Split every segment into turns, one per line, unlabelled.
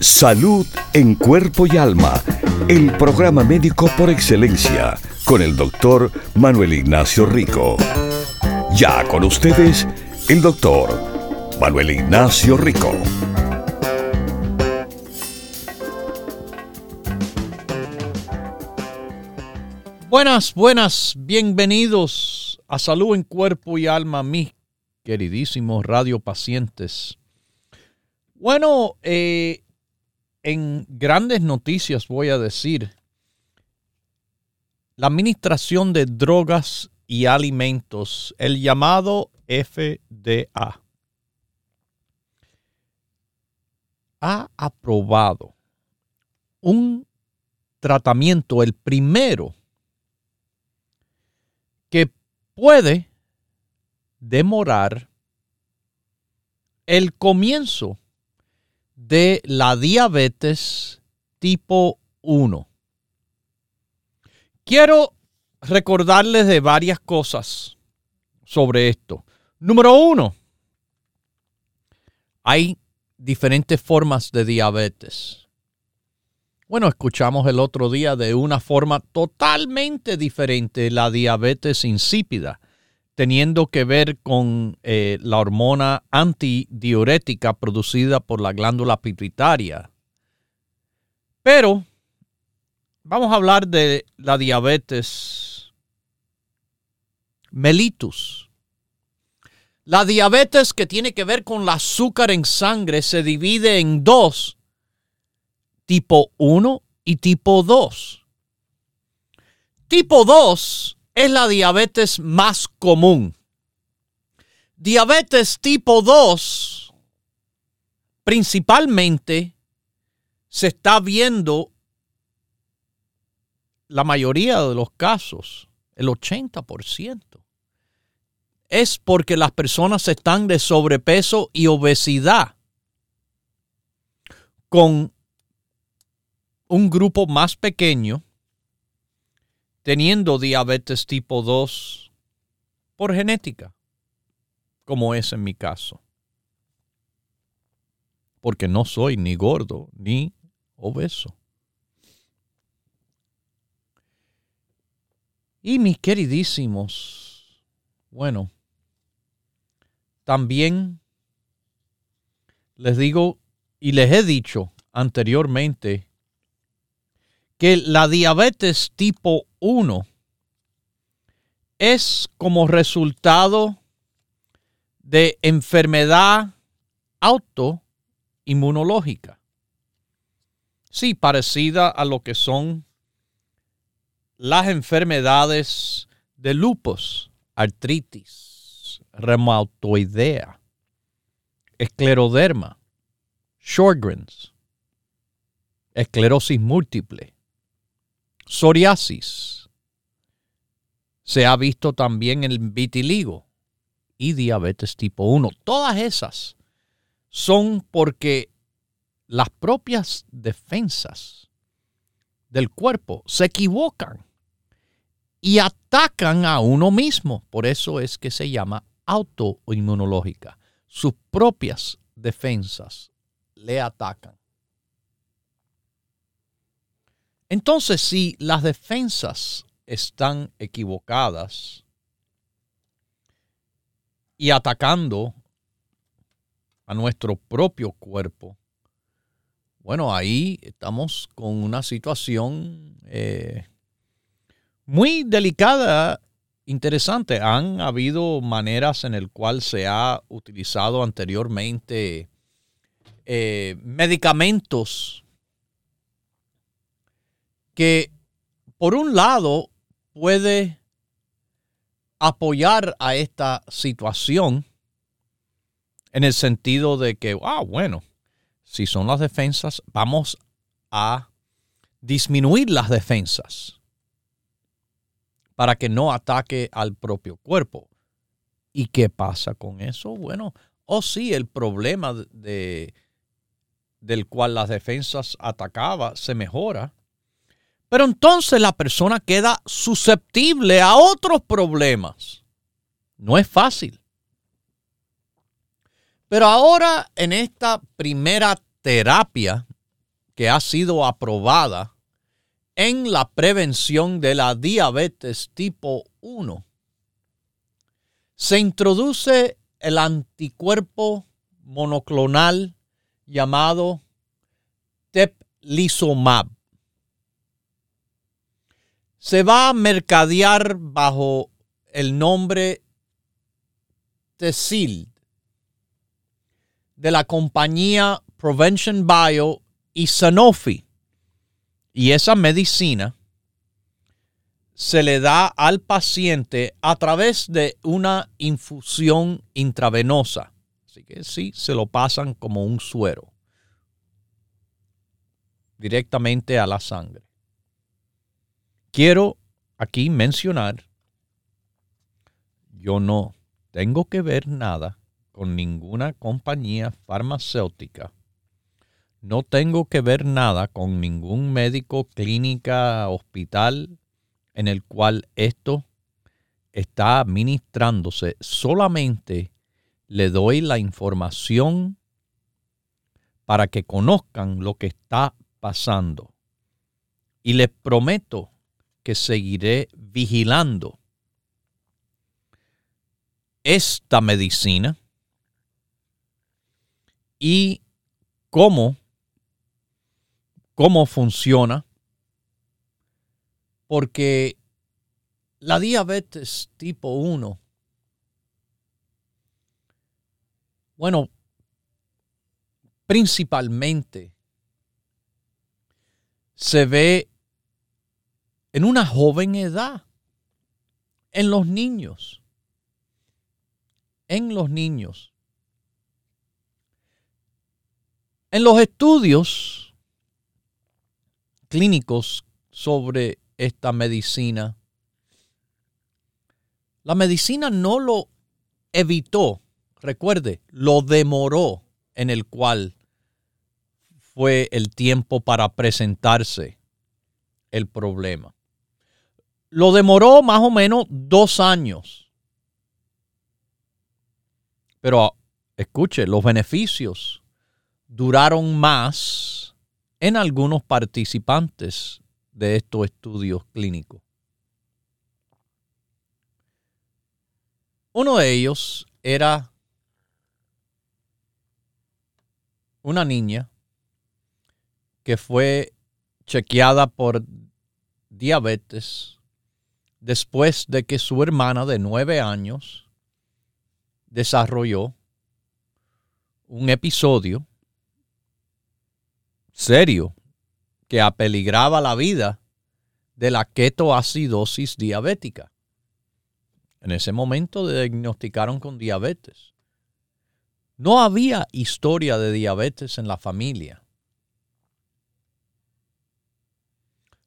Salud en cuerpo y alma. El programa médico por excelencia con el doctor Manuel Ignacio Rico. Ya con ustedes, el doctor Manuel Ignacio Rico.
Buenas, buenas, bienvenidos a Salud en Cuerpo y Alma, mis queridísimos radiopacientes. Bueno, eh, en grandes noticias voy a decir la Administración de Drogas y Alimentos, el llamado FDA, ha aprobado un tratamiento, el primero, que puede demorar el comienzo de la diabetes tipo 1. Quiero recordarles de varias cosas sobre esto. Número uno, hay diferentes formas de diabetes. Bueno, escuchamos el otro día de una forma totalmente diferente, la diabetes insípida, teniendo que ver con eh, la hormona antidiurética producida por la glándula pituitaria. Pero Vamos a hablar de la diabetes mellitus. La diabetes que tiene que ver con el azúcar en sangre se divide en dos, tipo 1 y tipo 2. Tipo 2 es la diabetes más común. Diabetes tipo 2 principalmente se está viendo la mayoría de los casos, el 80%, es porque las personas están de sobrepeso y obesidad con un grupo más pequeño teniendo diabetes tipo 2 por genética, como es en mi caso. Porque no soy ni gordo ni obeso. Y mis queridísimos, bueno, también les digo y les he dicho anteriormente que la diabetes tipo 1 es como resultado de enfermedad autoinmunológica. Sí, parecida a lo que son las enfermedades de lupus, artritis, reumatoidea, escleroderma, Sjogren's, esclerosis múltiple, psoriasis. Se ha visto también el vitiligo y diabetes tipo 1. Todas esas son porque las propias defensas del cuerpo se equivocan y atacan a uno mismo. Por eso es que se llama autoinmunológica. Sus propias defensas le atacan. Entonces, si las defensas están equivocadas y atacando a nuestro propio cuerpo, bueno, ahí estamos con una situación eh, muy delicada, interesante. Han habido maneras en el cual se ha utilizado anteriormente eh, medicamentos que por un lado puede apoyar a esta situación en el sentido de que, ah, bueno, si son las defensas, vamos a disminuir las defensas para que no ataque al propio cuerpo. ¿Y qué pasa con eso? Bueno, o sí, el problema de, del cual las defensas atacaba se mejora, pero entonces la persona queda susceptible a otros problemas. No es fácil. Pero ahora en esta primera terapia que ha sido aprobada en la prevención de la diabetes tipo 1, se introduce el anticuerpo monoclonal llamado teplizumab. Se va a mercadear bajo el nombre Tesil de la compañía Prevention Bio y Sanofi. Y esa medicina se le da al paciente a través de una infusión intravenosa. Así que sí, se lo pasan como un suero directamente a la sangre. Quiero aquí mencionar, yo no tengo que ver nada con ninguna compañía farmacéutica no tengo que ver nada con ningún médico, clínica, hospital en el cual esto está administrándose. Solamente le doy la información para que conozcan lo que está pasando. Y les prometo que seguiré vigilando. Esta medicina y cómo cómo funciona, porque la diabetes tipo 1, bueno, principalmente se ve en una joven edad, en los niños, en los niños. En los estudios clínicos sobre esta medicina. La medicina no lo evitó, recuerde, lo demoró en el cual fue el tiempo para presentarse el problema. Lo demoró más o menos dos años. Pero escuche, los beneficios duraron más en algunos participantes de estos estudios clínicos. Uno de ellos era una niña que fue chequeada por diabetes después de que su hermana de nueve años desarrolló un episodio serio que apeligraba la vida de la ketoacidosis diabética. En ese momento diagnosticaron con diabetes. No había historia de diabetes en la familia.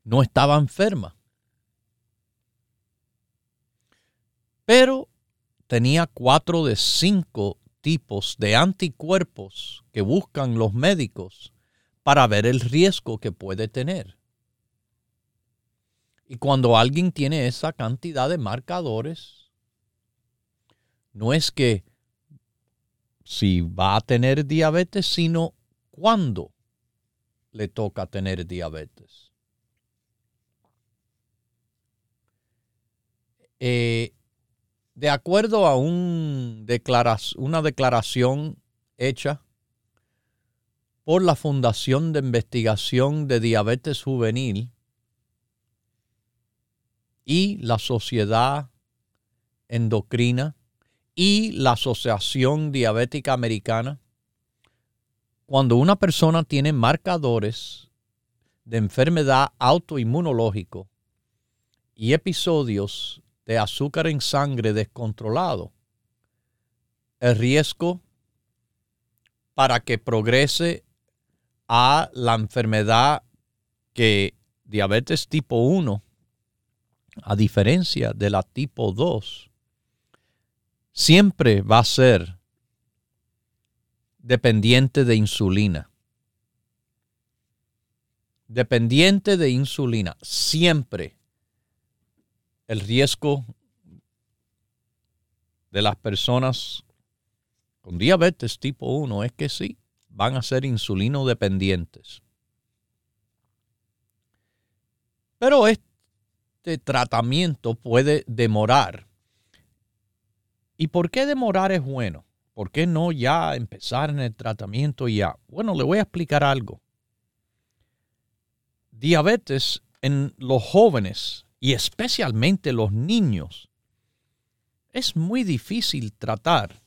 No estaba enferma. Pero tenía cuatro de cinco tipos de anticuerpos que buscan los médicos para ver el riesgo que puede tener. Y cuando alguien tiene esa cantidad de marcadores, no es que si va a tener diabetes, sino cuándo le toca tener diabetes. Eh, de acuerdo a un una declaración hecha por la Fundación de Investigación de Diabetes Juvenil y la Sociedad Endocrina y la Asociación Diabética Americana, cuando una persona tiene marcadores de enfermedad autoinmunológico y episodios de azúcar en sangre descontrolado, el riesgo para que progrese a la enfermedad que diabetes tipo 1 a diferencia de la tipo 2, siempre va a ser dependiente de insulina. Dependiente de insulina, siempre el riesgo de las personas con diabetes tipo 1 es que sí, van a ser insulino dependientes. Pero este tratamiento puede demorar. ¿Y por qué demorar es bueno? ¿Por qué no ya empezar en el tratamiento ya? Bueno, le voy a explicar algo. Diabetes en los jóvenes y especialmente los niños es muy difícil tratar.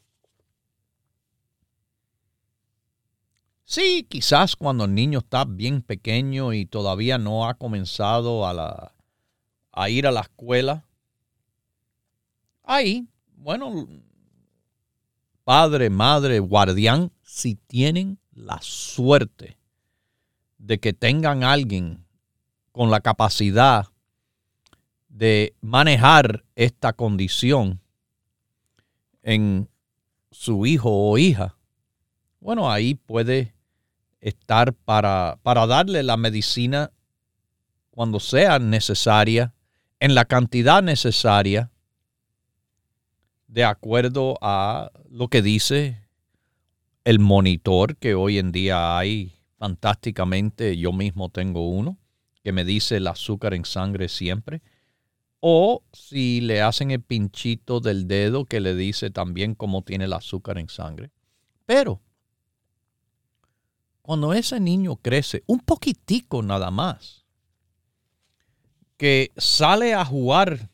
Sí, quizás cuando el niño está bien pequeño y todavía no ha comenzado a, la, a ir a la escuela. Ahí, bueno, padre, madre, guardián, si tienen la suerte de que tengan alguien con la capacidad de manejar esta condición en su hijo o hija, bueno, ahí puede estar para, para darle la medicina cuando sea necesaria, en la cantidad necesaria, de acuerdo a lo que dice el monitor que hoy en día hay fantásticamente. Yo mismo tengo uno que me dice el azúcar en sangre siempre. O si le hacen el pinchito del dedo que le dice también cómo tiene el azúcar en sangre. Pero cuando ese niño crece, un poquitico nada más, que sale a jugar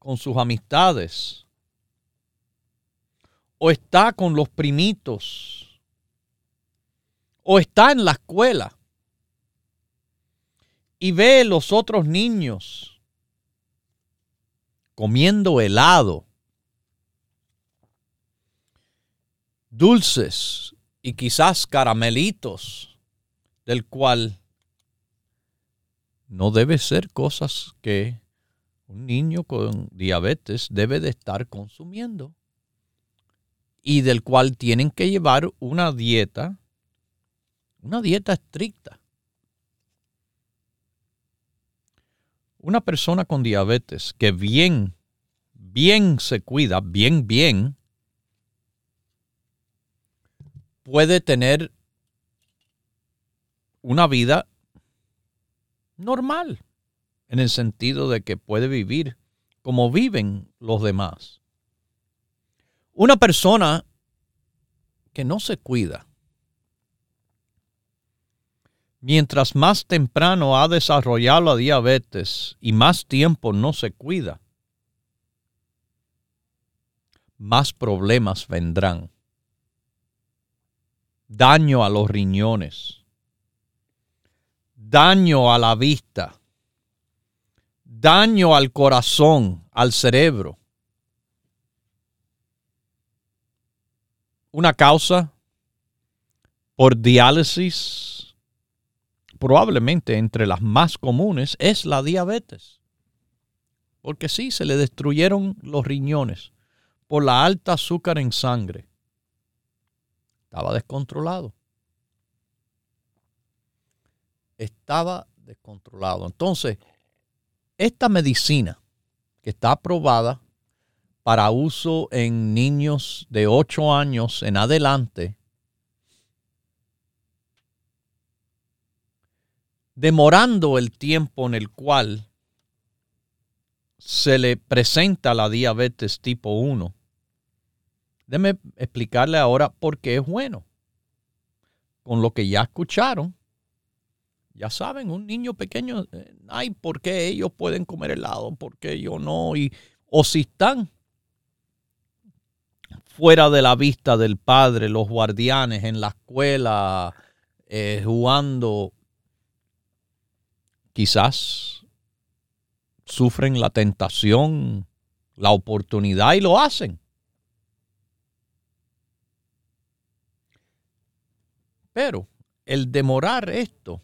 con sus amistades, o está con los primitos, o está en la escuela y ve los otros niños comiendo helado, dulces, y quizás caramelitos, del cual no debe ser cosas que un niño con diabetes debe de estar consumiendo y del cual tienen que llevar una dieta, una dieta estricta. Una persona con diabetes que bien, bien se cuida, bien, bien, puede tener una vida normal, en el sentido de que puede vivir como viven los demás. Una persona que no se cuida, mientras más temprano ha desarrollado la diabetes y más tiempo no se cuida, más problemas vendrán. Daño a los riñones, daño a la vista, daño al corazón, al cerebro. Una causa por diálisis, probablemente entre las más comunes, es la diabetes. Porque sí, se le destruyeron los riñones por la alta azúcar en sangre estaba descontrolado. Estaba descontrolado. Entonces, esta medicina que está aprobada para uso en niños de 8 años en adelante, demorando el tiempo en el cual se le presenta la diabetes tipo 1, Déjeme explicarle ahora por qué es bueno. Con lo que ya escucharon, ya saben, un niño pequeño, eh, ay, ¿por qué ellos pueden comer helado? ¿Por qué yo no? Y, o si están fuera de la vista del padre, los guardianes en la escuela, eh, jugando, quizás sufren la tentación, la oportunidad y lo hacen. Pero el demorar esto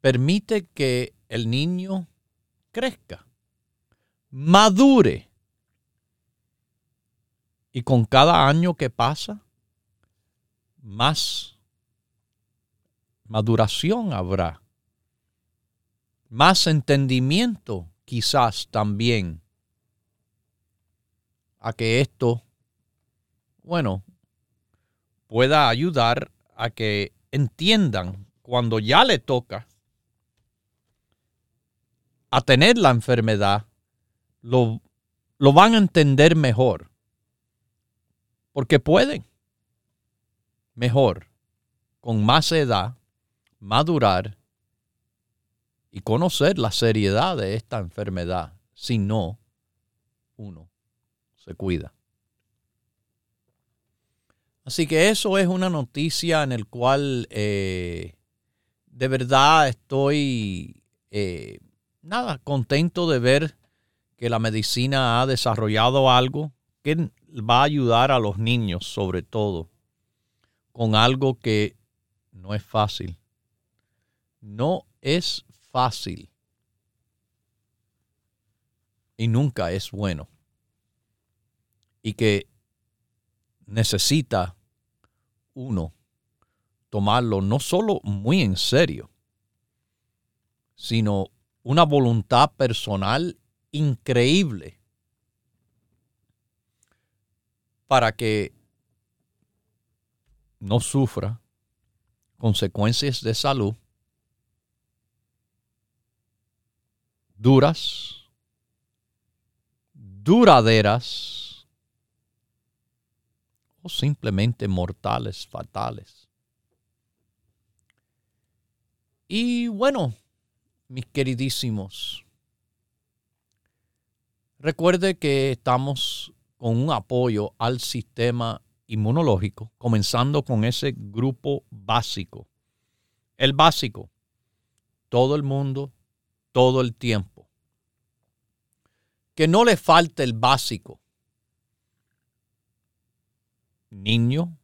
permite que el niño crezca, madure. Y con cada año que pasa, más maduración habrá, más entendimiento quizás también a que esto, bueno, pueda ayudar a que entiendan cuando ya le toca a tener la enfermedad, lo, lo van a entender mejor. Porque pueden mejor, con más edad, madurar y conocer la seriedad de esta enfermedad. Si no, uno se cuida. Así que eso es una noticia en el cual eh, de verdad estoy eh, nada contento de ver que la medicina ha desarrollado algo que va a ayudar a los niños sobre todo con algo que no es fácil. No es fácil. Y nunca es bueno. Y que necesita uno tomarlo no solo muy en serio, sino una voluntad personal increíble para que no sufra consecuencias de salud duras, duraderas o simplemente mortales, fatales. Y bueno, mis queridísimos, recuerde que estamos con un apoyo al sistema inmunológico, comenzando con ese grupo básico. El básico, todo el mundo, todo el tiempo. Que no le falte el básico. Niño,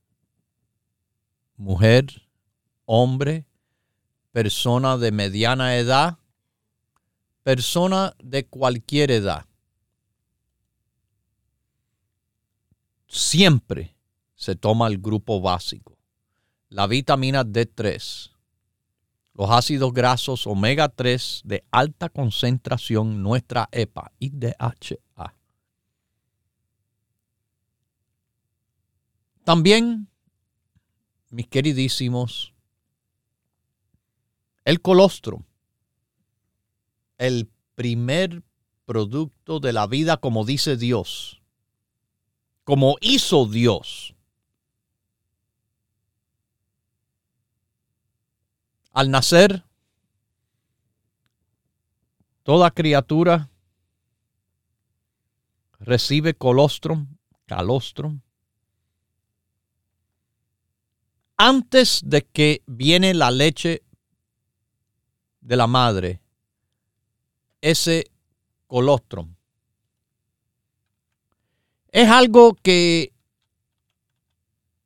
mujer, hombre, persona de mediana edad, persona de cualquier edad. Siempre se toma el grupo básico. La vitamina D3, los ácidos grasos omega 3 de alta concentración, nuestra EPA y DHA. También, mis queridísimos, el colostrum, el primer producto de la vida como dice Dios, como hizo Dios. Al nacer, toda criatura recibe colostrum, calostrum, antes de que viene la leche de la madre, ese colostrum. Es algo que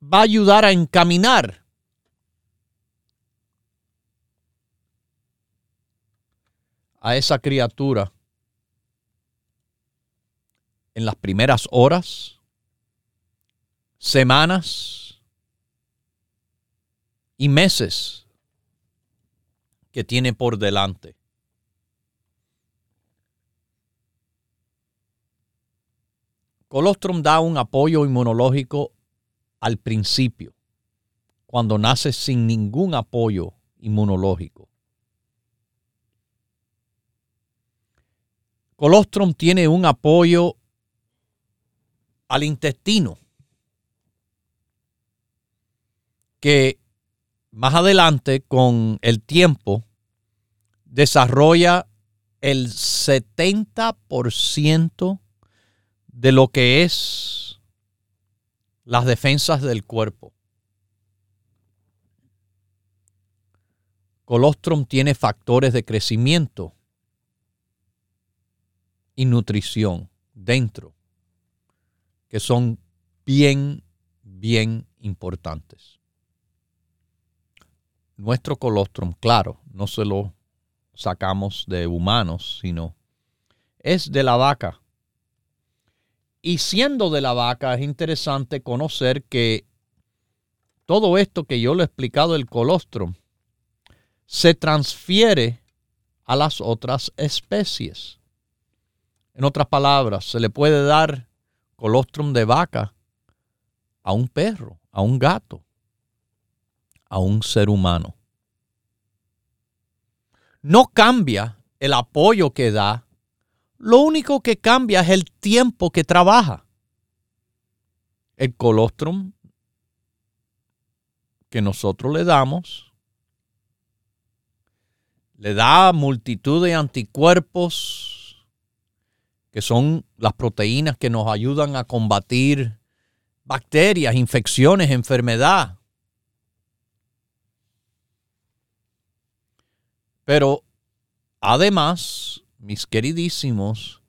va a ayudar a encaminar a esa criatura en las primeras horas, semanas y meses que tiene por delante. Colostrum da un apoyo inmunológico al principio, cuando nace sin ningún apoyo inmunológico. Colostrum tiene un apoyo al intestino que más adelante con el tiempo desarrolla el 70% de lo que es las defensas del cuerpo. Colostrum tiene factores de crecimiento y nutrición dentro, que son bien, bien importantes. Nuestro colostrum, claro, no se lo sacamos de humanos, sino es de la vaca. Y siendo de la vaca, es interesante conocer que todo esto que yo le he explicado, el colostrum, se transfiere a las otras especies. En otras palabras, se le puede dar colostrum de vaca a un perro, a un gato, a un ser humano. No cambia el apoyo que da, lo único que cambia es el tiempo que trabaja. El colostrum que nosotros le damos le da multitud de anticuerpos que son las proteínas que nos ayudan a combatir bacterias, infecciones, enfermedad. Pero además, mis queridísimos,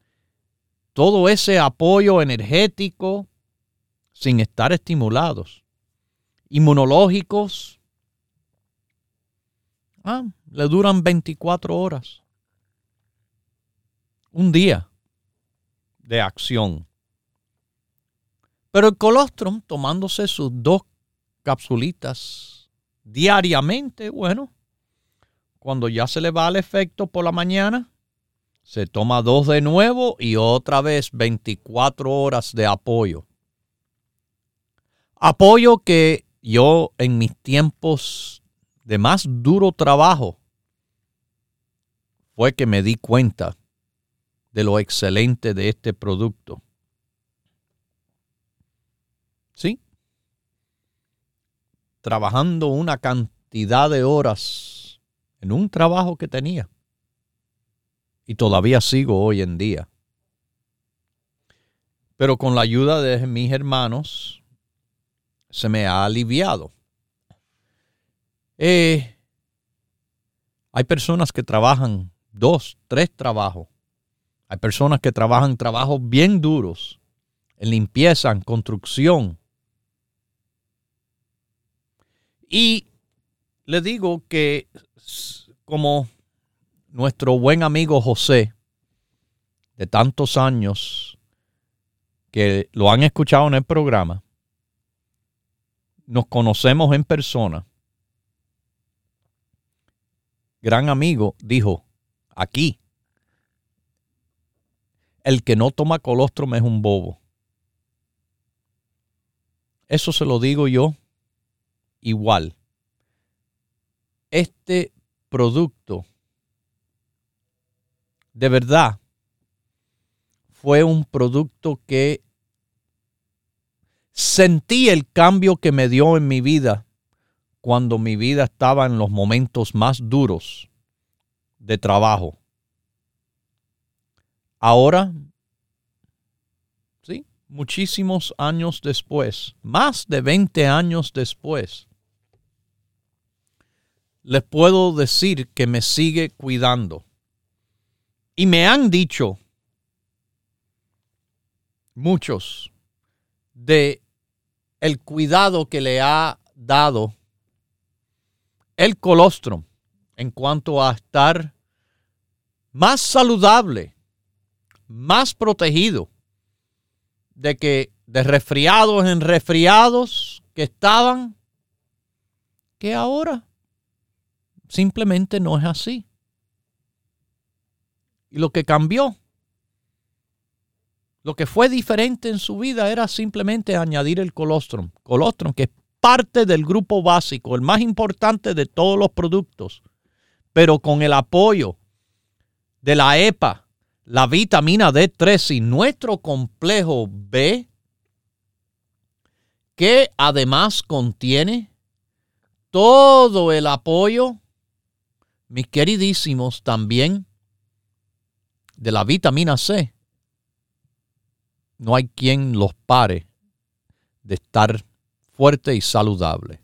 todo ese apoyo energético sin estar estimulados, inmunológicos, ah, le duran 24 horas. Un día de acción. Pero el colostrum, tomándose sus dos capsulitas diariamente, bueno, cuando ya se le va el efecto por la mañana, se toma dos de nuevo y otra vez 24 horas de apoyo. Apoyo que yo en mis tiempos de más duro trabajo fue que me di cuenta de lo excelente de este producto. ¿Sí? Trabajando una cantidad de horas en un trabajo que tenía. Y todavía sigo hoy en día. Pero con la ayuda de mis hermanos se me ha aliviado. Eh, hay personas que trabajan dos, tres trabajos. Hay personas que trabajan trabajos bien duros en limpieza, en construcción. Y le digo que como nuestro buen amigo José, de tantos años, que lo han escuchado en el programa, nos conocemos en persona. Gran amigo dijo, aquí, el que no toma colostrum es un bobo. Eso se lo digo yo igual. Este producto de verdad fue un producto que sentí el cambio que me dio en mi vida cuando mi vida estaba en los momentos más duros de trabajo. Ahora, sí, muchísimos años después, más de 20 años después, les puedo decir que me sigue cuidando. Y me han dicho muchos de el cuidado que le ha dado el colostrum en cuanto a estar más saludable, más protegido de que de resfriados en resfriados que estaban, que ahora simplemente no es así. Y lo que cambió, lo que fue diferente en su vida era simplemente añadir el colostrum. Colostrum, que es parte del grupo básico, el más importante de todos los productos, pero con el apoyo de la EPA, la vitamina D3 y nuestro complejo B, que además contiene todo el apoyo, mis queridísimos, también de la vitamina C, no hay quien los pare de estar fuerte y saludable.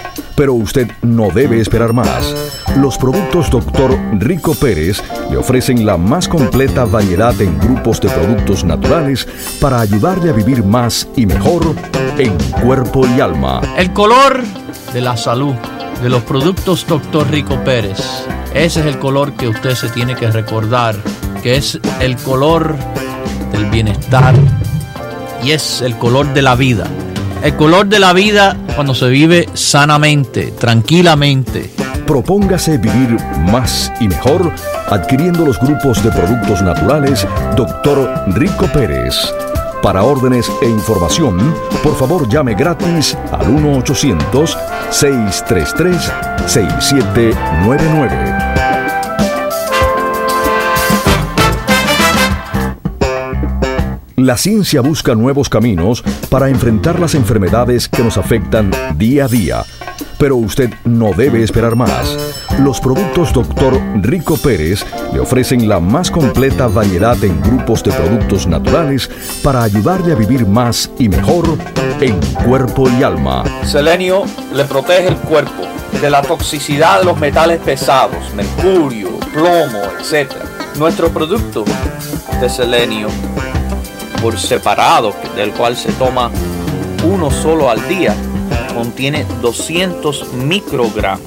pero usted no debe esperar más. Los productos Dr. Rico Pérez le ofrecen la más completa variedad en grupos de productos naturales para ayudarle a vivir más y mejor en cuerpo y alma.
El color de la salud de los productos Dr. Rico Pérez. Ese es el color que usted se tiene que recordar, que es el color del bienestar y es el color de la vida. El color de la vida cuando se vive sanamente, tranquilamente.
Propóngase vivir más y mejor adquiriendo los grupos de productos naturales Dr. Rico Pérez. Para órdenes e información, por favor llame gratis al 1-800-633-6799. La ciencia busca nuevos caminos para enfrentar las enfermedades que nos afectan día a día. Pero usted no debe esperar más. Los productos Dr. Rico Pérez le ofrecen la más completa variedad en grupos de productos naturales para ayudarle a vivir más y mejor en cuerpo y alma.
Selenio le protege el cuerpo de la toxicidad de los metales pesados, mercurio, plomo, etc. Nuestro producto de selenio por separado, del cual se toma uno solo al día, contiene 200 microgramos.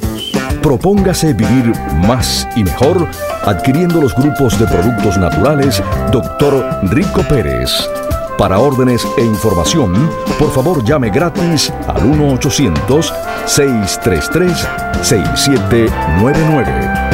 Propóngase vivir más y mejor adquiriendo los grupos de productos naturales Dr. Rico Pérez. Para órdenes e información, por favor llame gratis al 1-800-633-6799.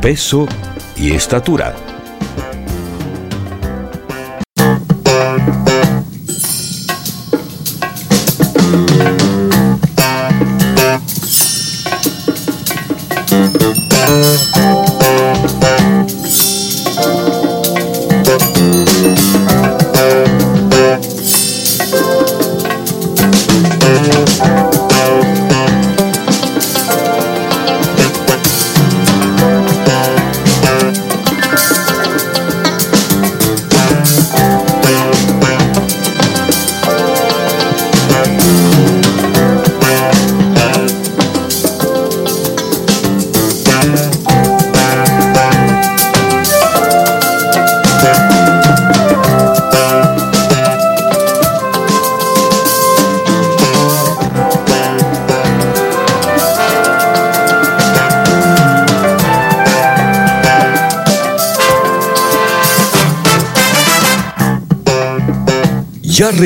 peso y estatura.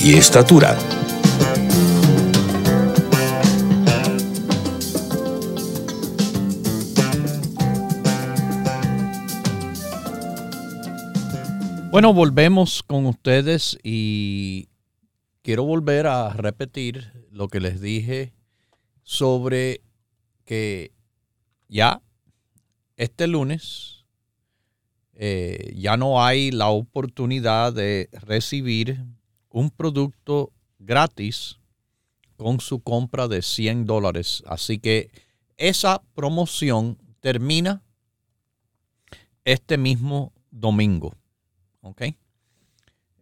y estatura.
Bueno, volvemos con ustedes y quiero volver a repetir lo que les dije sobre que ya este lunes eh, ya no hay la oportunidad de recibir un producto gratis con su compra de 100 dólares. Así que esa promoción termina este mismo domingo. ¿ok?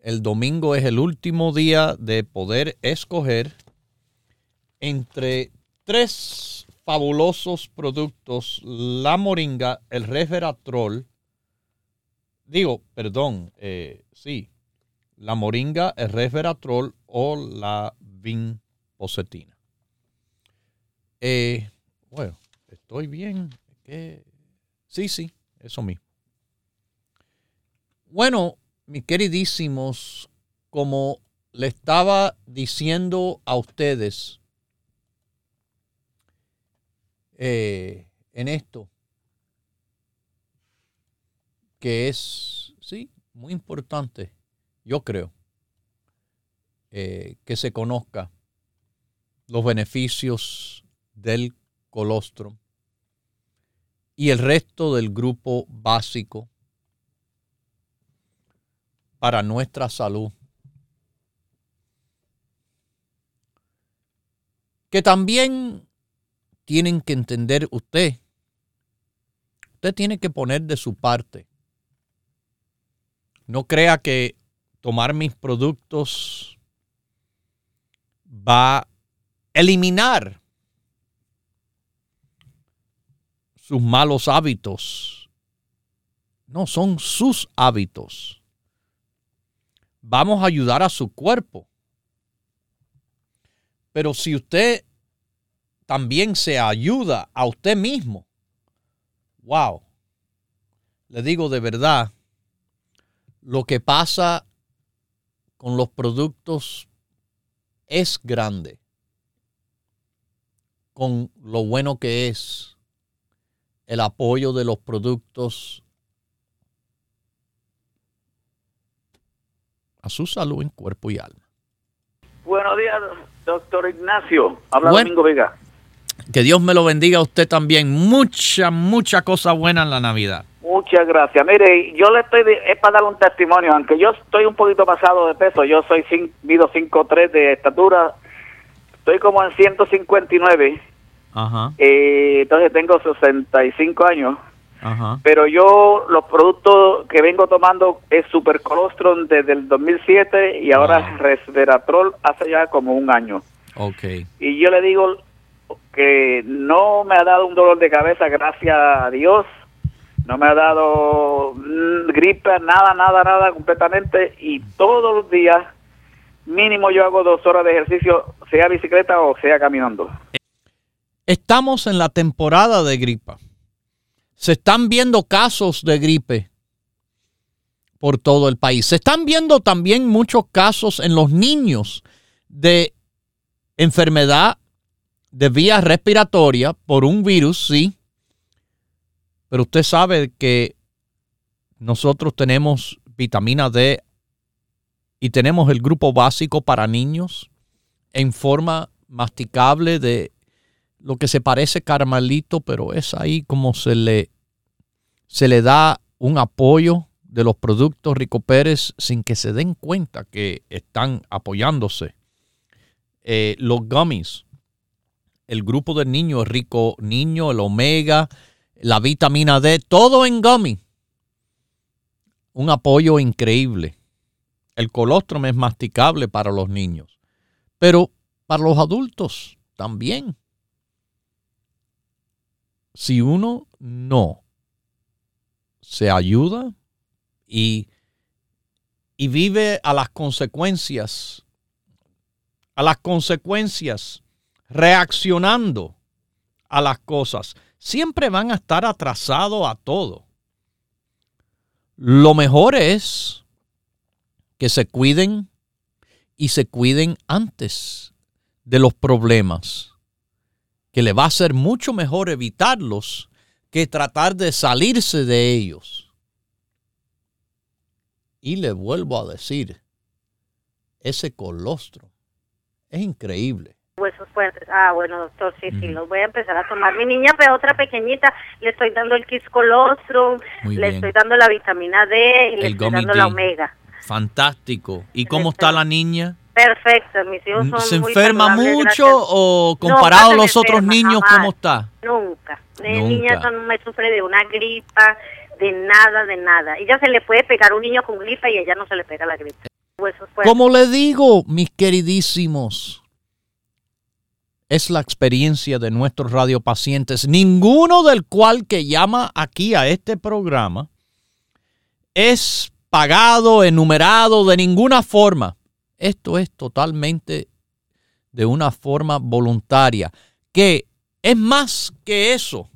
El domingo es el último día de poder escoger entre tres fabulosos productos, la moringa, el resveratrol, digo, perdón, eh, sí, la moringa, el resveratrol o la vinpocetina. Eh, bueno, estoy bien. Sí, sí, eso mismo. Bueno, mis queridísimos, como le estaba diciendo a ustedes eh, en esto, que es, sí, muy importante, yo creo, eh, que se conozca los beneficios del colostrum y el resto del grupo básico para nuestra salud. Que también tienen que entender usted. Usted tiene que poner de su parte. No crea que tomar mis productos va a eliminar sus malos hábitos. No, son sus hábitos vamos a ayudar a su cuerpo. Pero si usted también se ayuda a usted mismo, wow, le digo de verdad, lo que pasa con los productos es grande, con lo bueno que es el apoyo de los productos a su salud en cuerpo y alma.
Buenos días, doctor Ignacio. Habla Domingo Vega.
Que Dios me lo bendiga a usted también. Mucha, mucha cosa buena en la Navidad.
Muchas gracias. Mire, yo le estoy, es para dar un testimonio, aunque yo estoy un poquito pasado de peso, yo soy mido 5'3 de estatura, estoy como en 159. Ajá. Eh, entonces tengo 65 años. Pero yo los productos que vengo tomando es Super Colostrum desde el 2007 y ahora Resveratrol hace ya como un año.
Okay.
Y yo le digo que no me ha dado un dolor de cabeza, gracias a Dios. No me ha dado gripe, nada, nada, nada completamente. Y todos los días, mínimo yo hago dos horas de ejercicio, sea bicicleta o sea caminando.
Estamos en la temporada de gripa. Se están viendo casos de gripe por todo el país. Se están viendo también muchos casos en los niños de enfermedad de vía respiratoria por un virus, sí. Pero usted sabe que nosotros tenemos vitamina D y tenemos el grupo básico para niños en forma masticable de lo que se parece carmelito, pero es ahí como se le, se le da un apoyo de los productos Rico Pérez sin que se den cuenta que están apoyándose. Eh, los gummies, el grupo de niños, Rico Niño, el Omega, la vitamina D, todo en gummy. Un apoyo increíble. El colostrum es masticable para los niños, pero para los adultos también si uno no se ayuda y, y vive a las consecuencias, a las consecuencias, reaccionando a las cosas, siempre van a estar atrasados a todo. Lo mejor es que se cuiden y se cuiden antes de los problemas, que le va a ser mucho mejor evitarlos que tratar de salirse de ellos. Y le vuelvo a decir, ese colostro es increíble.
Fuertes. Ah, bueno, doctor, sí, sí, los voy a empezar a tomar. Mi niña, pero otra pequeñita, le estoy dando el Kiss Colostrum, le estoy dando la vitamina D y le estoy dando la omega.
Fantástico. ¿Y cómo está la niña?
Perfecto, mis hijos son
¿Se enferma mucho o comparado a los otros niños, cómo está?
Nunca. La niña no me sufre de una gripa, de nada, de nada. Ella se le puede pegar un niño con gripa y ella no se le pega la gripa.
Como le digo, mis queridísimos, es la experiencia de nuestros radiopacientes, ninguno del cual que llama aquí a este programa es pagado, enumerado de ninguna forma. Esto es totalmente de una forma voluntaria, que es más que eso.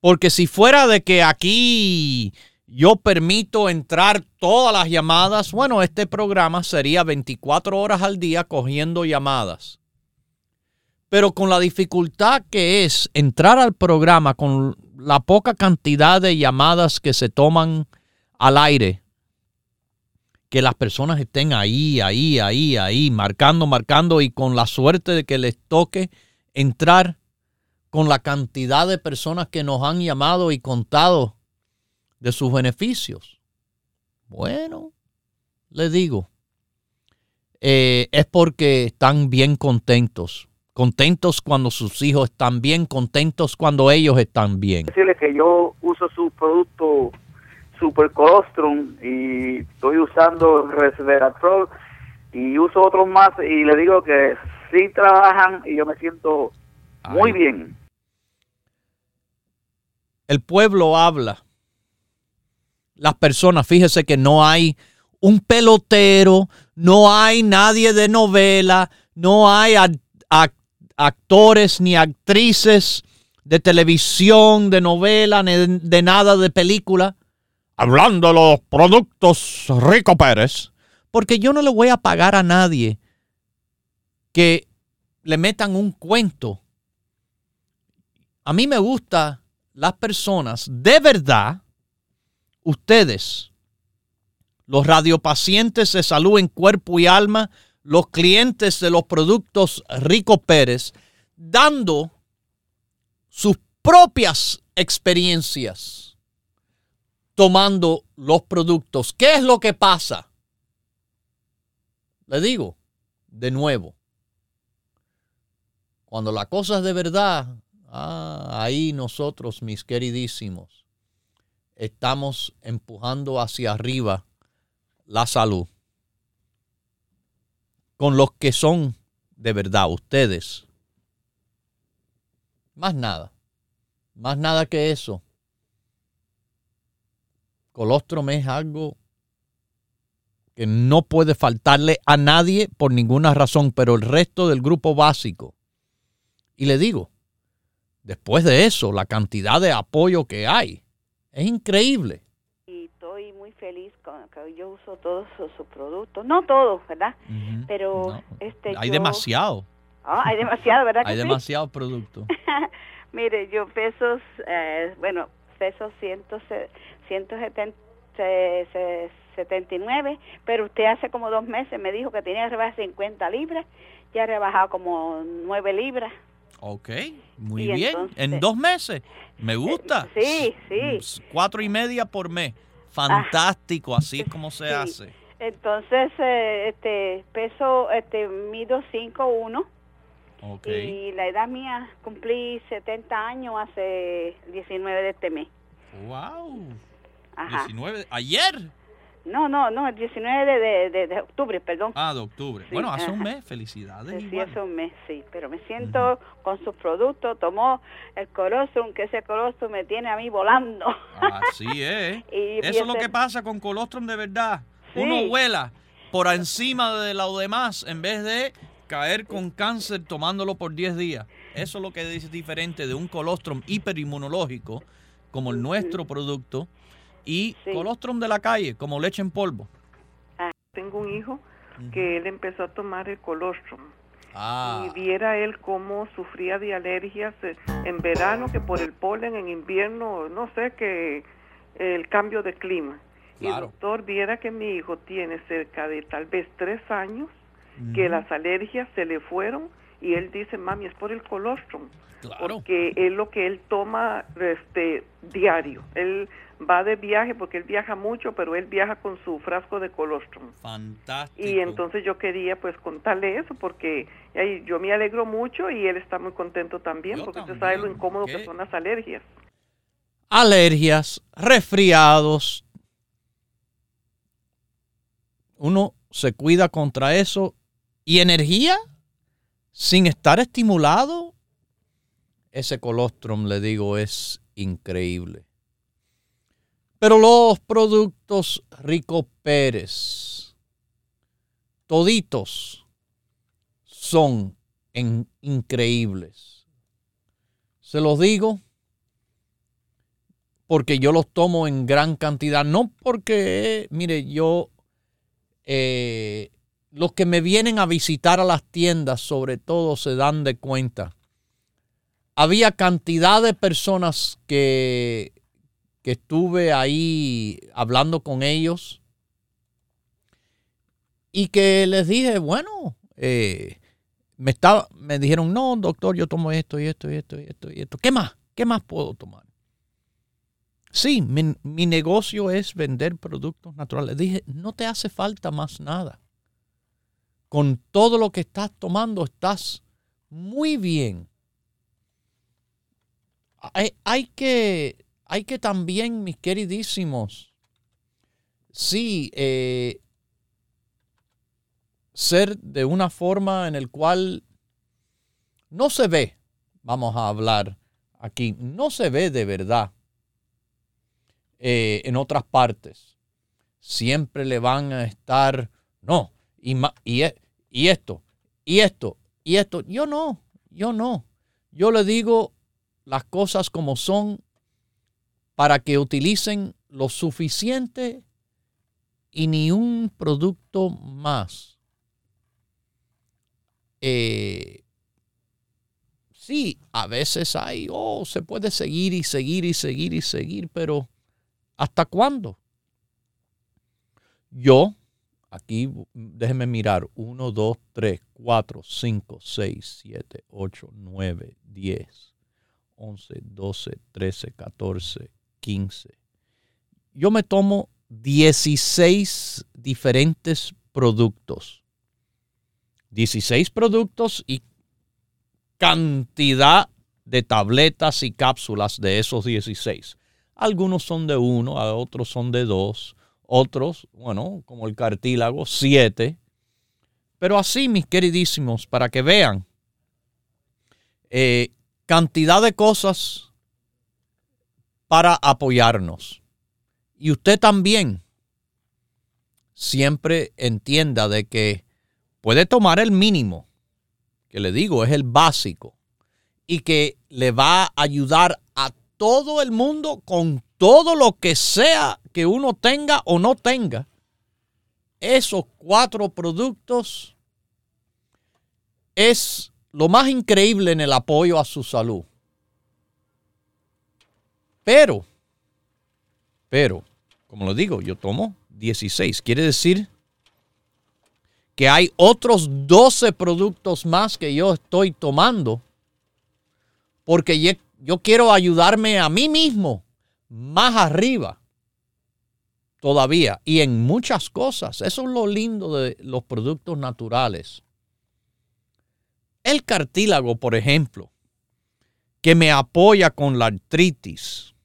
Porque si fuera de que aquí yo permito entrar todas las llamadas, bueno, este programa sería 24 horas al día cogiendo llamadas. Pero con la dificultad que es entrar al programa con la poca cantidad de llamadas que se toman al aire, que las personas estén ahí, ahí, ahí, ahí, marcando, marcando y con la suerte de que les toque entrar con la cantidad de personas que nos han llamado y contado de sus beneficios. Bueno, les digo, eh, es porque están bien contentos. Contentos cuando sus hijos están bien, contentos cuando ellos están bien.
Decirles que yo uso su producto Super Colostrum y estoy usando Resveratrol y uso otros más y le digo que sí trabajan y yo me siento muy bien.
El pueblo habla. Las personas, fíjese que no hay un pelotero, no hay nadie de novela, no hay actores ni actrices de televisión, de novela, de nada de película hablando de los productos Rico Pérez, porque yo no le voy a pagar a nadie que le metan un cuento. A mí me gusta las personas de verdad, ustedes, los radiopacientes de salud en cuerpo y alma, los clientes de los productos Rico Pérez, dando sus propias experiencias tomando los productos. ¿Qué es lo que pasa? Le digo, de nuevo, cuando la cosa es de verdad, ah, ahí nosotros, mis queridísimos, estamos empujando hacia arriba la salud. Con los que son de verdad ustedes. Más nada. Más nada que eso colostrum es algo que no puede faltarle a nadie por ninguna razón, pero el resto del grupo básico. Y le digo, después de eso, la cantidad de apoyo que hay es increíble.
Feliz con que yo uso todos sus, productos, no todos, ¿verdad? Pero este
hay demasiado.
Ah, hay demasiado, ¿verdad?
hay demasiado producto.
Mire, yo pesos, eh, bueno, peso 179, pero usted hace como dos meses me dijo que tenía que rebajar 50 libras, ya ha rebajado como 9 libras.
Ok, muy bien. en dos meses, me gusta.
Sí, sí.
Cuatro y media por mes. Fantástico, así es como se hace.
Entonces, eh, este peso, este mido 5'1". Y la edad mía, cumplí 70 años hace 19 de este mes.
¡Wow! 19, ayer.
No, no, no, el 19 de, octubre, perdón.
Ah, de octubre. bueno, hace un mes, felicidades.
Sí, hace un mes, sí, pero me siento con sus productos, tomó el colostrum, que ese colostrum me tiene a mí volando.
Así es. Eso es lo que pasa con colostrum de verdad. Uno vuela por encima de lo demás en vez de caer con cáncer tomándolo por 10 días. Eso es lo que es diferente de un colostrum hiperinmunológico como el nuestro producto y colostrum de la calle, como leche en polvo.
Ah, tengo un hijo que él empezó a tomar el colostrum. Ah. Y viera él cómo sufría de alergias eh, en verano, que por el polen, en invierno, no sé, que el cambio de clima. Y el doctor viera que mi hijo tiene cerca de tal vez tres años, que las alergias se le fueron y él dice, mami, es por el colostrum. Porque es lo que él toma este diario. Él va de viaje porque él viaja mucho, pero él viaja con su frasco de colostrum.
Fantástico.
Y entonces yo quería pues contarle eso porque yo me alegro mucho y él está muy contento también porque usted sabe lo incómodo que son las alergias.
Alergias, resfriados. Uno se cuida contra eso. ¿Y energía? Sin estar estimulado. Ese colostrum, le digo, es increíble. Pero los productos Rico Pérez, toditos, son increíbles. Se los digo porque yo los tomo en gran cantidad, no porque, mire, yo, eh, los que me vienen a visitar a las tiendas, sobre todo, se dan de cuenta. Había cantidad de personas que que estuve ahí hablando con ellos y que les dije, bueno, eh, me, estaba, me dijeron, no, doctor, yo tomo esto y esto y esto y esto y esto. ¿Qué más? ¿Qué más puedo tomar? Sí, mi, mi negocio es vender productos naturales. Dije, no te hace falta más nada. Con todo lo que estás tomando estás muy bien. Hay, hay que hay que también, mis queridísimos, sí, eh, ser de una forma en el cual no se ve, vamos a hablar aquí, no se ve de verdad eh, en otras partes. Siempre le van a estar, no, y, y, e, y esto, y esto, y esto. Yo no, yo no. Yo le digo las cosas como son para que utilicen lo suficiente y ni un producto más. Eh, sí, a veces hay, oh, se puede seguir y seguir y seguir y seguir, pero ¿hasta cuándo? Yo, aquí déjenme mirar, 1, 2, 3, 4, 5, 6, 7, 8, 9, 10, 11, 12, 13, 14, 15. Yo me tomo 16 diferentes productos. 16 productos y cantidad de tabletas y cápsulas de esos 16. Algunos son de uno, otros son de dos, otros, bueno, como el cartílago, siete. Pero así, mis queridísimos, para que vean, eh, cantidad de cosas para apoyarnos. Y usted también siempre entienda de que puede tomar el mínimo, que le digo es el básico, y que le va a ayudar a todo el mundo con todo lo que sea que uno tenga o no tenga. Esos cuatro productos es lo más increíble en el apoyo a su salud. Pero, pero, como lo digo, yo tomo 16. Quiere decir que hay otros 12 productos más que yo estoy tomando porque yo quiero ayudarme a mí mismo más arriba todavía y en muchas cosas. Eso es lo lindo de los productos naturales. El cartílago, por ejemplo, que me apoya con la artritis,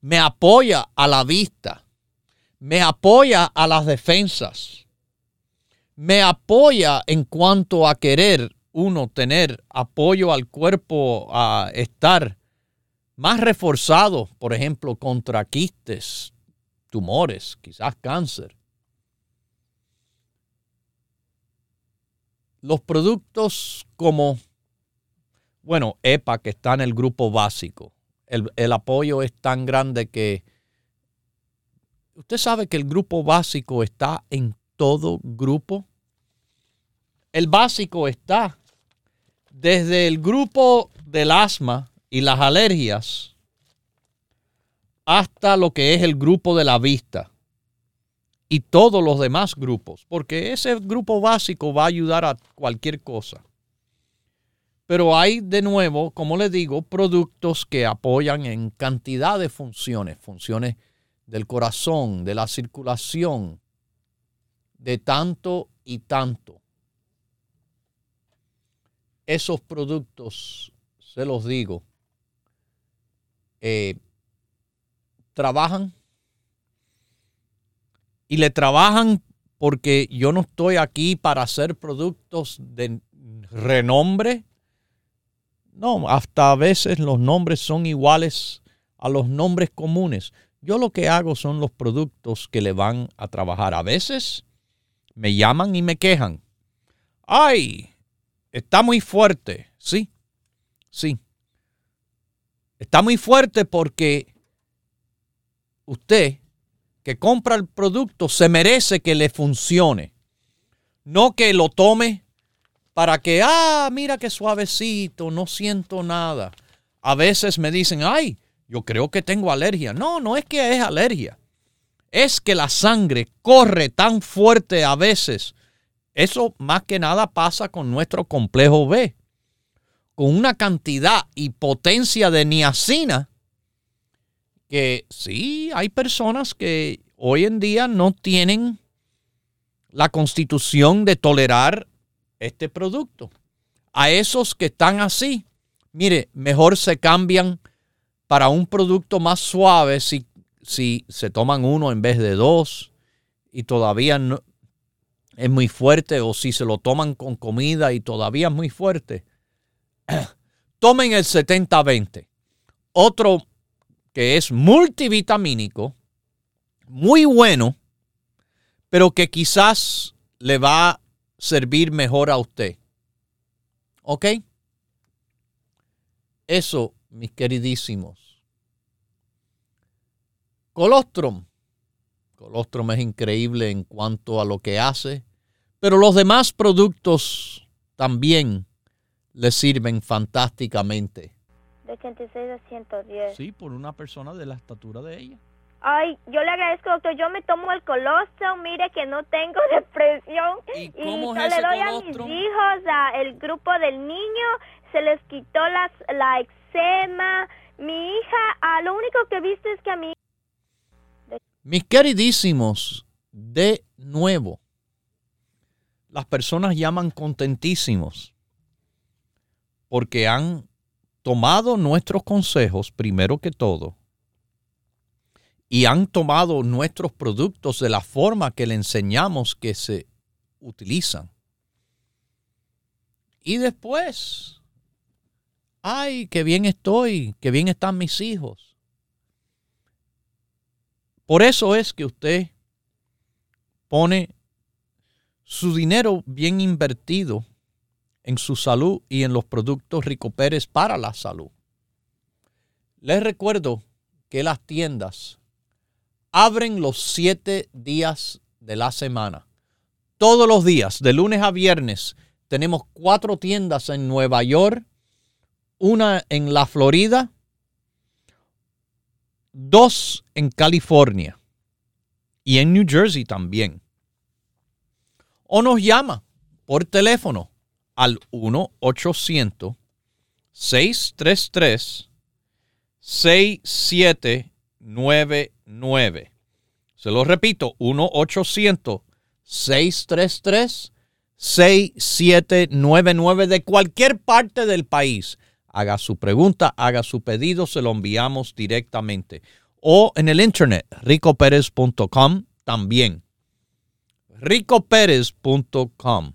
me apoya a la vista, me apoya a las defensas, me apoya en cuanto a querer uno tener apoyo al cuerpo, a estar más reforzado, por ejemplo, contra quistes, tumores, quizás cáncer. Los productos como, bueno, EPA, que está en el grupo básico, el, el apoyo es tan grande que usted sabe que el grupo básico está en todo grupo. El básico está desde el grupo del asma y las alergias hasta lo que es el grupo de la vista y todos los demás grupos, porque ese grupo básico va a ayudar a cualquier cosa. Pero hay de nuevo, como les digo, productos que apoyan en cantidad de funciones, funciones del corazón, de la circulación, de tanto y tanto. Esos productos, se los digo, eh, trabajan y le trabajan porque yo no estoy aquí para hacer productos de renombre. No, hasta a veces los nombres son iguales a los nombres comunes. Yo lo que hago son los productos que le van a trabajar. A veces me llaman y me quejan. ¡Ay! Está muy fuerte. Sí, sí. Está muy fuerte porque usted que compra el producto se merece que le funcione. No que lo tome para que, ah, mira qué suavecito, no siento nada. A veces me dicen, ay, yo creo que tengo alergia. No, no es que es alergia. Es que la sangre corre tan fuerte a veces. Eso más que nada pasa con nuestro complejo B. Con una cantidad y potencia de niacina que sí, hay personas que hoy en día no tienen la constitución de tolerar este producto. A esos que están así, mire, mejor se cambian para un producto más suave si, si se toman uno en vez de dos y todavía no, es muy fuerte o si se lo toman con comida y todavía es muy fuerte. Tomen el 70-20. Otro que es multivitamínico, muy bueno, pero que quizás le va servir mejor a usted. ¿Ok? Eso mis queridísimos. Colostrum. Colostrum es increíble en cuanto a lo que hace, pero los demás productos también le sirven fantásticamente.
De 86 a 110.
Sí, por una persona de la estatura de ella.
Ay, yo le agradezco, doctor. Yo me tomo el colostrum, mire que no tengo depresión.
¿Y, cómo
le doy a mis hijos, a el grupo del niño, se les quitó las, la eczema. Mi hija, a lo único que viste es que a mí...
Mis queridísimos, de nuevo, las personas llaman contentísimos porque han tomado nuestros consejos, primero que todo, y han tomado nuestros productos de la forma que le enseñamos que se utilizan. Y después, ay, qué bien estoy, qué bien están mis hijos. Por eso es que usted pone su dinero bien invertido en su salud y en los productos Rico Pérez para la salud. Les recuerdo que las tiendas abren los siete días de la semana. Todos los días, de lunes a viernes, tenemos cuatro tiendas en Nueva York, una en la Florida, dos en California y en New Jersey también. O nos llama por teléfono al 1-800-633-6799. Se lo repito, 1-800-633-6799 de cualquier parte del país. Haga su pregunta, haga su pedido, se lo enviamos directamente. O en el internet, ricoperez.com también. ricoperez.com.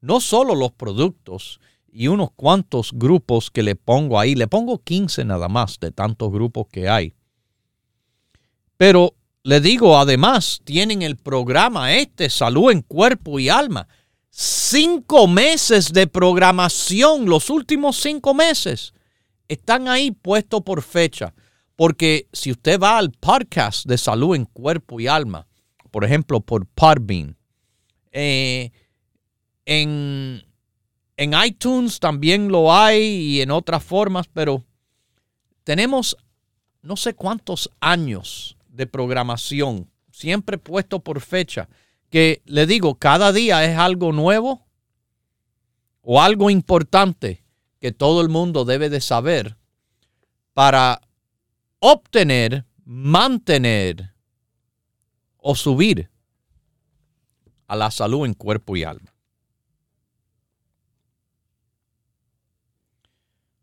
No solo los productos y unos cuantos grupos que le pongo ahí. Le pongo 15 nada más de tantos grupos que hay. Pero le digo, además, tienen el programa este, Salud en Cuerpo y Alma. Cinco meses de programación, los últimos cinco meses, están ahí puestos por fecha. Porque si usted va al podcast de Salud en Cuerpo y Alma, por ejemplo, por Podbean, eh, en, en iTunes también lo hay y en otras formas, pero tenemos no sé cuántos años de programación, siempre puesto por fecha, que le digo, cada día es algo nuevo o algo importante que todo el mundo debe de saber para obtener, mantener o subir a la salud en cuerpo y alma.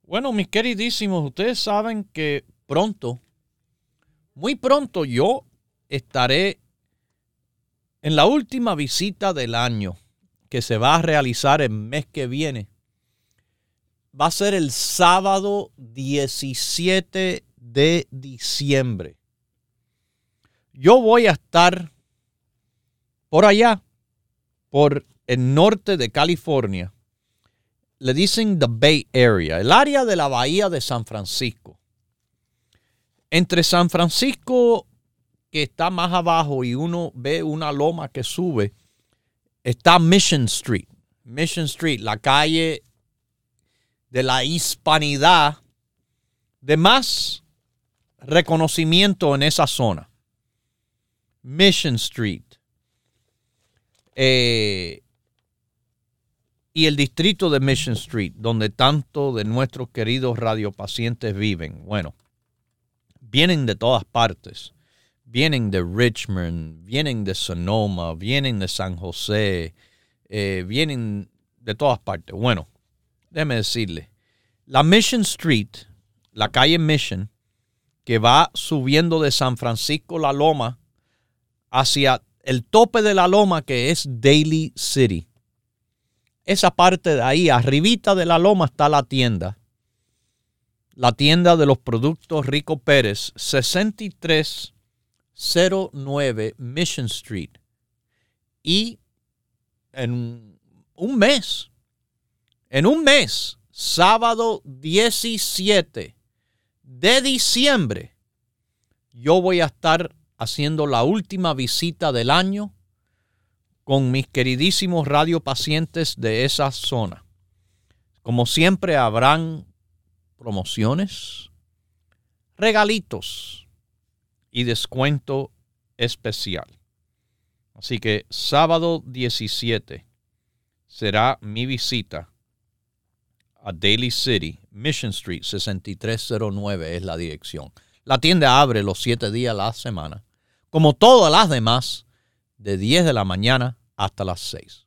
Bueno, mis queridísimos, ustedes saben que pronto muy pronto yo estaré en la última visita del año que se va a realizar el mes que viene. Va a ser el sábado 17 de diciembre. Yo voy a estar por allá, por el norte de California. Le dicen the Bay Area, el área de la bahía de San Francisco. Entre San Francisco, que está más abajo, y uno ve una loma que sube, está Mission Street. Mission Street, la calle de la hispanidad de más reconocimiento en esa zona. Mission Street. Eh, y el distrito de Mission Street, donde tanto de nuestros queridos radiopacientes viven. Bueno, vienen de todas partes. Vienen de Richmond, vienen de Sonoma, vienen de San José, eh, vienen de todas partes. Bueno, déjeme decirle, la Mission Street, la calle Mission, que va subiendo de San Francisco la Loma hacia el tope de la Loma que es Daly City. Esa parte de ahí, arribita de la Loma está la tienda la tienda de los productos Rico Pérez, 6309 Mission Street. Y en un mes, en un mes, sábado 17 de diciembre, yo voy a estar haciendo la última visita del año con mis queridísimos radiopacientes de esa zona. Como siempre habrán promociones, regalitos y descuento especial. Así que sábado 17 será mi visita a Daly City, Mission Street 6309 es la dirección. La tienda abre los siete días a la semana, como todas las demás, de 10 de la mañana hasta las 6.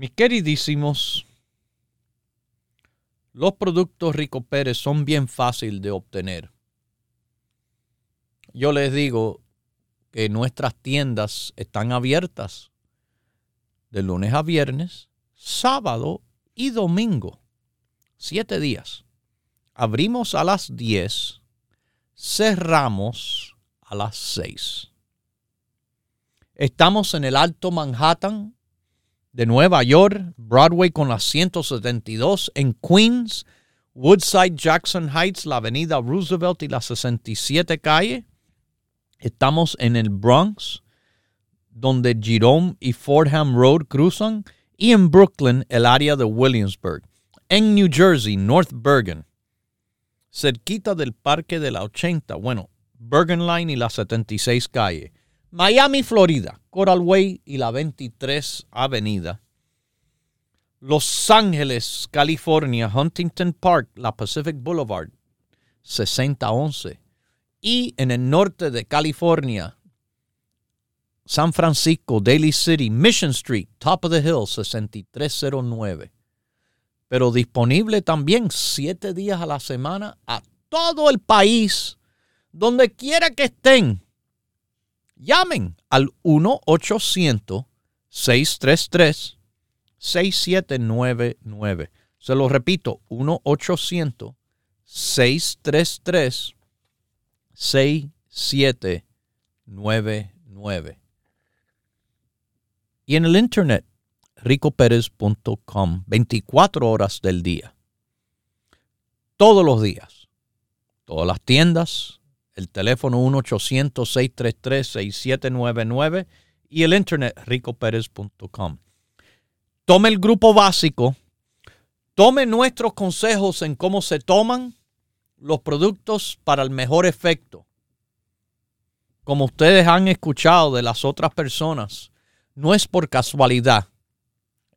Mis queridísimos, los productos Rico Pérez son bien fáciles de obtener. Yo les digo que nuestras tiendas están abiertas de lunes a viernes, sábado y domingo. Siete días. Abrimos a las 10, cerramos a las 6. Estamos en el Alto Manhattan, de Nueva York, Broadway con la 172 en Queens, Woodside, Jackson Heights, la avenida Roosevelt y la 67 calle. Estamos en el Bronx, donde Jerome y Fordham Road cruzan, y en Brooklyn, el área de Williamsburg. En New Jersey, North Bergen, cerquita del Parque de la 80, bueno, Bergen Line y la 76 calle. Miami, Florida, Coral Way y la 23 Avenida. Los Ángeles, California, Huntington Park, la Pacific Boulevard, 6011. Y en el norte de California, San Francisco, Daly City, Mission Street, Top of the Hill, 6309. Pero disponible también siete días a la semana a todo el país donde quiera que estén, llamen al 1-800-633-6799. Se lo repito, 1-800-633-6799. Y en el internet, ricoperez.com, 24 horas del día. Todos los días. Todas las tiendas, el teléfono 1-800-633-6799 y el internet ricoperez.com. Tome el grupo básico, tome nuestros consejos en cómo se toman los productos para el mejor efecto. Como ustedes han escuchado de las otras personas, no es por casualidad,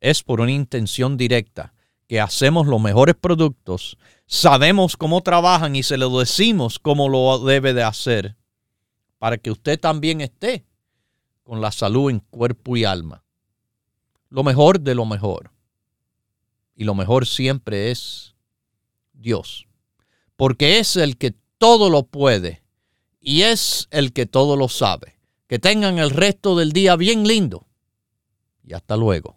es por una intención directa que hacemos los mejores productos, sabemos cómo trabajan y se lo decimos cómo lo debe de hacer para que usted también esté con la salud en cuerpo y alma. Lo mejor de lo mejor. Y lo mejor siempre es Dios. Porque es el que todo lo puede y es el que todo lo sabe. Que tengan el resto del día bien lindo y hasta luego.